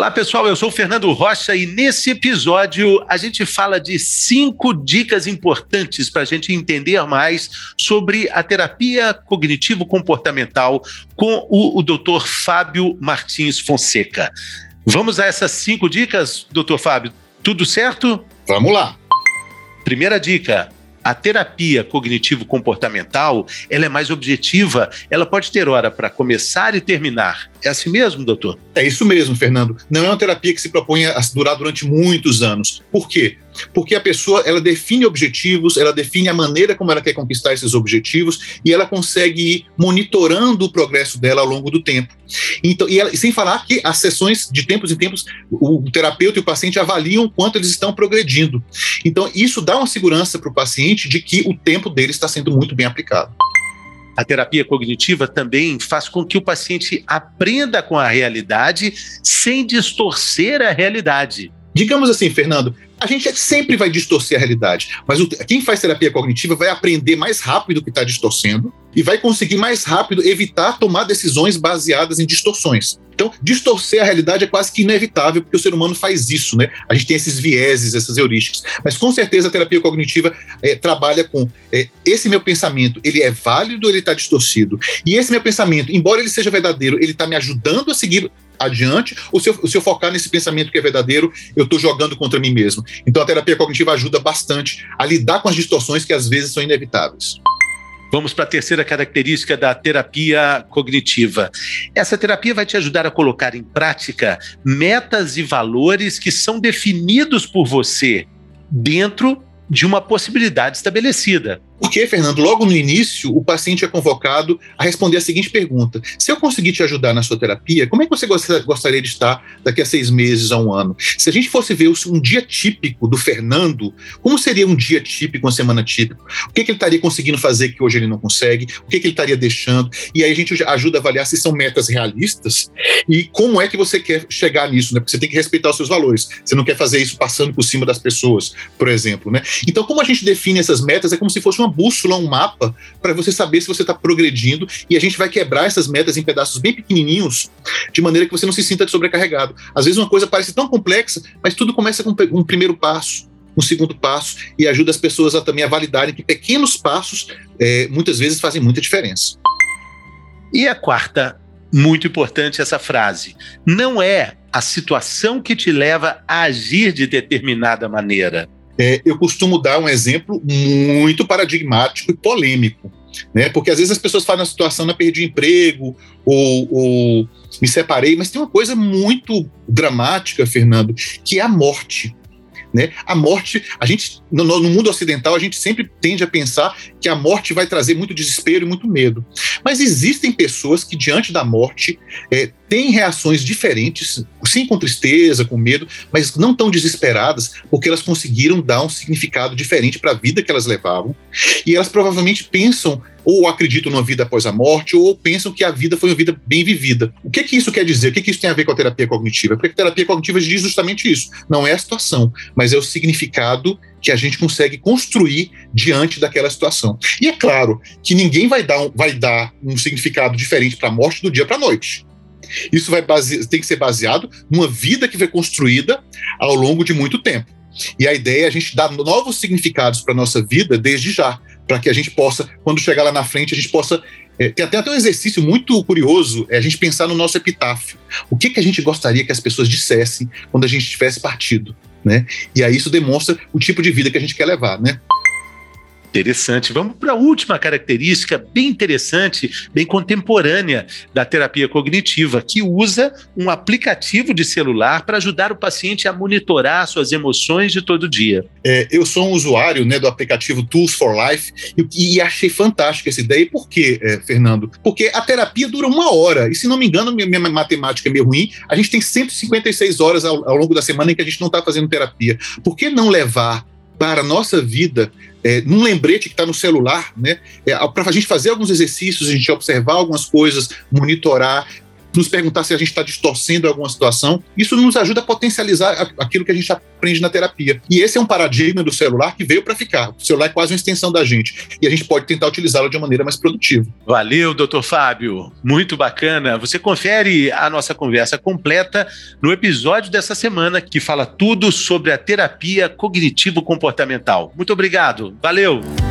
Olá, pessoal. Eu sou o Fernando Rocha e nesse episódio a gente fala de cinco dicas importantes para a gente entender mais sobre a terapia cognitivo-comportamental com o, o Dr. Fábio Martins Fonseca. Vamos a essas cinco dicas, doutor Fábio? Tudo certo? Vamos lá. Primeira dica: a terapia cognitivo-comportamental ela é mais objetiva, ela pode ter hora para começar e terminar. É assim mesmo, doutor? É isso mesmo, Fernando. Não é uma terapia que se propõe a durar durante muitos anos. Por quê? Porque a pessoa ela define objetivos, ela define a maneira como ela quer conquistar esses objetivos e ela consegue ir monitorando o progresso dela ao longo do tempo. Então, e ela, sem falar que as sessões de tempos em tempos o terapeuta e o paciente avaliam quanto eles estão progredindo. Então, isso dá uma segurança para o paciente de que o tempo dele está sendo muito bem aplicado. A terapia cognitiva também faz com que o paciente aprenda com a realidade sem distorcer a realidade. Digamos assim, Fernando, a gente sempre vai distorcer a realidade, mas o, quem faz terapia cognitiva vai aprender mais rápido o que está distorcendo e vai conseguir mais rápido evitar tomar decisões baseadas em distorções. Então, distorcer a realidade é quase que inevitável, porque o ser humano faz isso, né? A gente tem esses vieses, essas heurísticas. Mas com certeza a terapia cognitiva é, trabalha com é, esse meu pensamento, ele é válido ou ele está distorcido? E esse meu pensamento, embora ele seja verdadeiro, ele está me ajudando a seguir adiante, ou se eu, se eu focar nesse pensamento que é verdadeiro, eu estou jogando contra mim mesmo. Então a terapia cognitiva ajuda bastante a lidar com as distorções que às vezes são inevitáveis. Vamos para a terceira característica da terapia cognitiva. Essa terapia vai te ajudar a colocar em prática metas e valores que são definidos por você dentro de uma possibilidade estabelecida. Porque, Fernando, logo no início, o paciente é convocado a responder a seguinte pergunta: se eu conseguir te ajudar na sua terapia, como é que você gostaria de estar daqui a seis meses, a um ano? Se a gente fosse ver um dia típico do Fernando, como seria um dia típico, uma semana típica? O que, que ele estaria conseguindo fazer que hoje ele não consegue? O que, que ele estaria deixando? E aí a gente ajuda a avaliar se são metas realistas e como é que você quer chegar nisso, né? Porque você tem que respeitar os seus valores. Você não quer fazer isso passando por cima das pessoas, por exemplo, né? Então, como a gente define essas metas, é como se fosse uma bússola, um mapa, para você saber se você está progredindo. E a gente vai quebrar essas metas em pedaços bem pequenininhos, de maneira que você não se sinta sobrecarregado. Às vezes uma coisa parece tão complexa, mas tudo começa com um primeiro passo um segundo passo e ajuda as pessoas a também a validarem que pequenos passos é, muitas vezes fazem muita diferença. E a quarta, muito importante essa frase, não é a situação que te leva a agir de determinada maneira, é, eu costumo dar um exemplo muito paradigmático e polêmico. Né? Porque às vezes as pessoas falam na situação, não perdi emprego, ou, ou me separei, mas tem uma coisa muito dramática, Fernando, que é a morte. Né? A morte, a gente no, no, mundo ocidental a gente sempre tende a pensar que a morte vai trazer muito desespero e muito medo. Mas existem pessoas que diante da morte é, têm reações diferentes, sim com tristeza, com medo, mas não tão desesperadas, porque elas conseguiram dar um significado diferente para a vida que elas levavam. E elas provavelmente pensam ou acreditam numa vida após a morte, ou pensam que a vida foi uma vida bem vivida. O que, que isso quer dizer? O que, que isso tem a ver com a terapia cognitiva? Porque a terapia cognitiva diz justamente isso. Não é a situação, mas é o significado que a gente consegue construir diante daquela situação. E é claro que ninguém vai dar um, vai dar um significado diferente para a morte do dia para a noite. Isso vai base, tem que ser baseado numa vida que foi construída ao longo de muito tempo. E a ideia é a gente dar novos significados para a nossa vida desde já, para que a gente possa, quando chegar lá na frente, a gente possa. É, tem até, até um exercício muito curioso, é a gente pensar no nosso epitáfio. O que, que a gente gostaria que as pessoas dissessem quando a gente tivesse partido? Né? E aí isso demonstra o tipo de vida que a gente quer levar, né? Interessante. Vamos para a última característica bem interessante, bem contemporânea da terapia cognitiva, que usa um aplicativo de celular para ajudar o paciente a monitorar suas emoções de todo dia. É, eu sou um usuário né, do aplicativo Tools for Life e, e achei fantástica essa ideia. E por quê, é, Fernando? Porque a terapia dura uma hora. E se não me engano, minha, minha matemática é meio ruim, a gente tem 156 horas ao, ao longo da semana em que a gente não está fazendo terapia. Por que não levar para a nossa vida, é, num lembrete que está no celular, né? É, para a gente fazer alguns exercícios, a gente observar algumas coisas, monitorar, nos perguntar se a gente está distorcendo alguma situação. Isso nos ajuda a potencializar aquilo que a gente aprende na terapia. E esse é um paradigma do celular que veio para ficar. O celular é quase uma extensão da gente e a gente pode tentar utilizá-lo de uma maneira mais produtiva. Valeu, doutor Fábio. Muito bacana. Você confere a nossa conversa completa no episódio dessa semana que fala tudo sobre a terapia cognitivo-comportamental. Muito obrigado. Valeu.